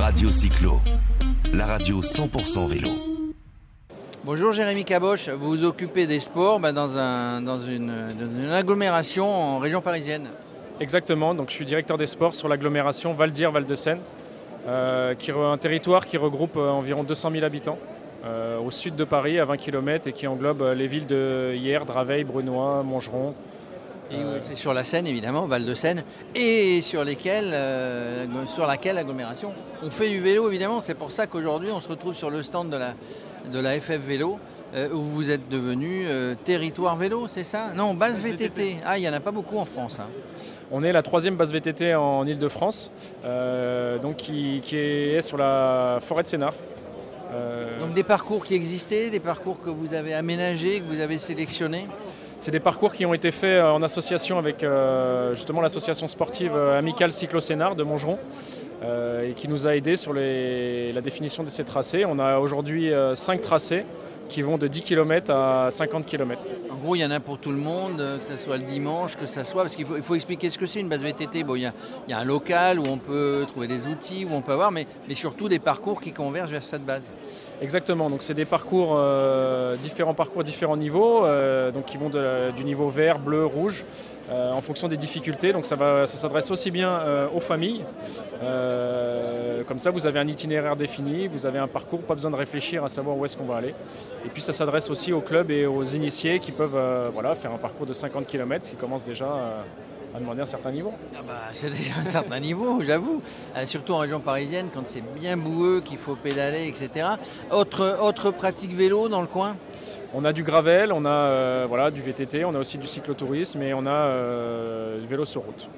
Radio Cyclo, la radio 100% vélo. Bonjour Jérémy Caboche, vous vous occupez des sports bah, dans, un- dans une, dans une agglomération en région parisienne. Exactement, donc je suis directeur des sports sur l'agglomération Val-d'Ir-Val de Seine, euh, qui un territoire qui regroupe euh, environ 200 000 habitants euh, au sud de Paris, à 20 km, et qui englobe les villes de Hyères, Draveil, Brunois, Montgeron. Et Euh, C'est sur la Seine évidemment, Val de Seine, et sur, euh, sur laquelle agglomération on fait du vélo évidemment. C'est pour ça qu'aujourd'hui on se retrouve sur le stand de la, de la FF Vélo, euh, où vous êtes devenu euh, territoire vélo, c'est ça? Non, base VTT. VTT. Ah, il n'y en a pas beaucoup en France. hein. On est la troisième base VTT en Ile-de-France, euh, donc qui, qui est sur la forêt de Sénart. Euh, Donc des parcours qui existaient, des parcours que vous avez aménagés, que vous avez sélectionnés. C'est des parcours qui ont été faits euh, en association avec euh, justement l'association sportive euh, Amicale Cyclo-Sénart de Montgeron euh, et qui nous a aidés sur la définition de ces tracés. On a aujourd'hui 5 tracés qui vont de 10 km à 50 km. En gros, il y en a pour tout le monde, euh, que ce soit le dimanche, que ça soit, parce qu'il faut, il faut expliquer ce que c'est une base VTT. Bon, il y, a, il y a un local où on peut trouver des outils, où on peut avoir, mais, mais surtout des parcours qui convergent vers cette base. Exactement, donc c'est des parcours, euh, différents parcours, différents niveaux, euh, donc qui vont de- du niveau vert, bleu, rouge, euh, en fonction des difficultés. Donc ça, va, ça s'adresse aussi bien euh, aux familles, euh, comme ça vous avez un itinéraire défini, vous avez un parcours, pas besoin de réfléchir à savoir où est-ce qu'on va aller. Et puis ça s'adresse aussi aux clubs et aux initiés qui peuvent voilà, faire un parcours de 50 km qui commence déjà à demander un certain niveau. Ah bah, c'est déjà un certain niveau, j'avoue. Surtout en région parisienne, quand c'est bien boueux, qu'il faut pédaler, etc. Autre, autre pratique vélo dans le coin? On a du gravel, on a euh, voilà, du VTT, on a aussi du cyclotourisme et on a euh, du vélo sur route.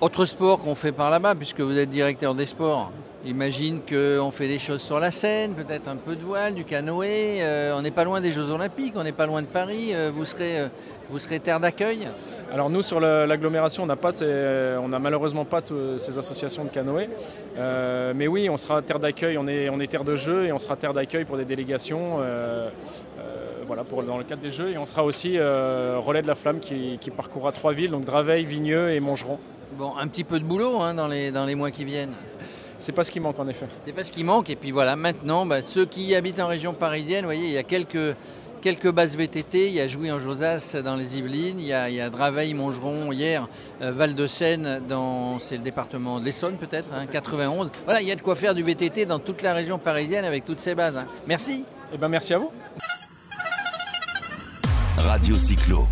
Autre sport qu'on fait par là-bas, puisque vous êtes directeur des sports. J'imagine qu'on fait des choses sur la Seine, peut-être un peu de voile, du canoë. Euh, on n'est pas loin des Jeux Olympiques, on n'est pas loin de Paris. Euh, vous, serez, euh, vous serez terre d'accueil Alors nous sur la- l'agglomération, on n'a malheureusement pas ces associations de canoë, mais oui, on sera terre d'accueil. On est, on est terre de jeu et on sera terre d'accueil pour des délégations, voilà, dans le cadre des jeux. Et on sera aussi relais de la flamme qui, qui parcourra trois villes, donc Draveil, Vigneux et Montgeron. Bon, un petit peu de boulot hein, dans, les, dans les mois qui viennent. C'est pas ce qui manque en effet. C'est pas ce qui manque. Et puis voilà, maintenant, bah, ceux qui habitent en région parisienne, vous voyez, il y a quelques, quelques bases VTT. Il y a Jouy en Josas dans les Yvelines, il y a, il y a Draveil, Montgeron, hier, euh, Val-de-Seine, dans, c'est le département de l'Essonne peut-être, hein, 91. Voilà, il y a de quoi faire du VTT dans toute la région parisienne avec toutes ces bases. hein. Merci. Eh ben merci à vous. Radio Cyclo,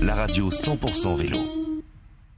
la radio 100% vélo.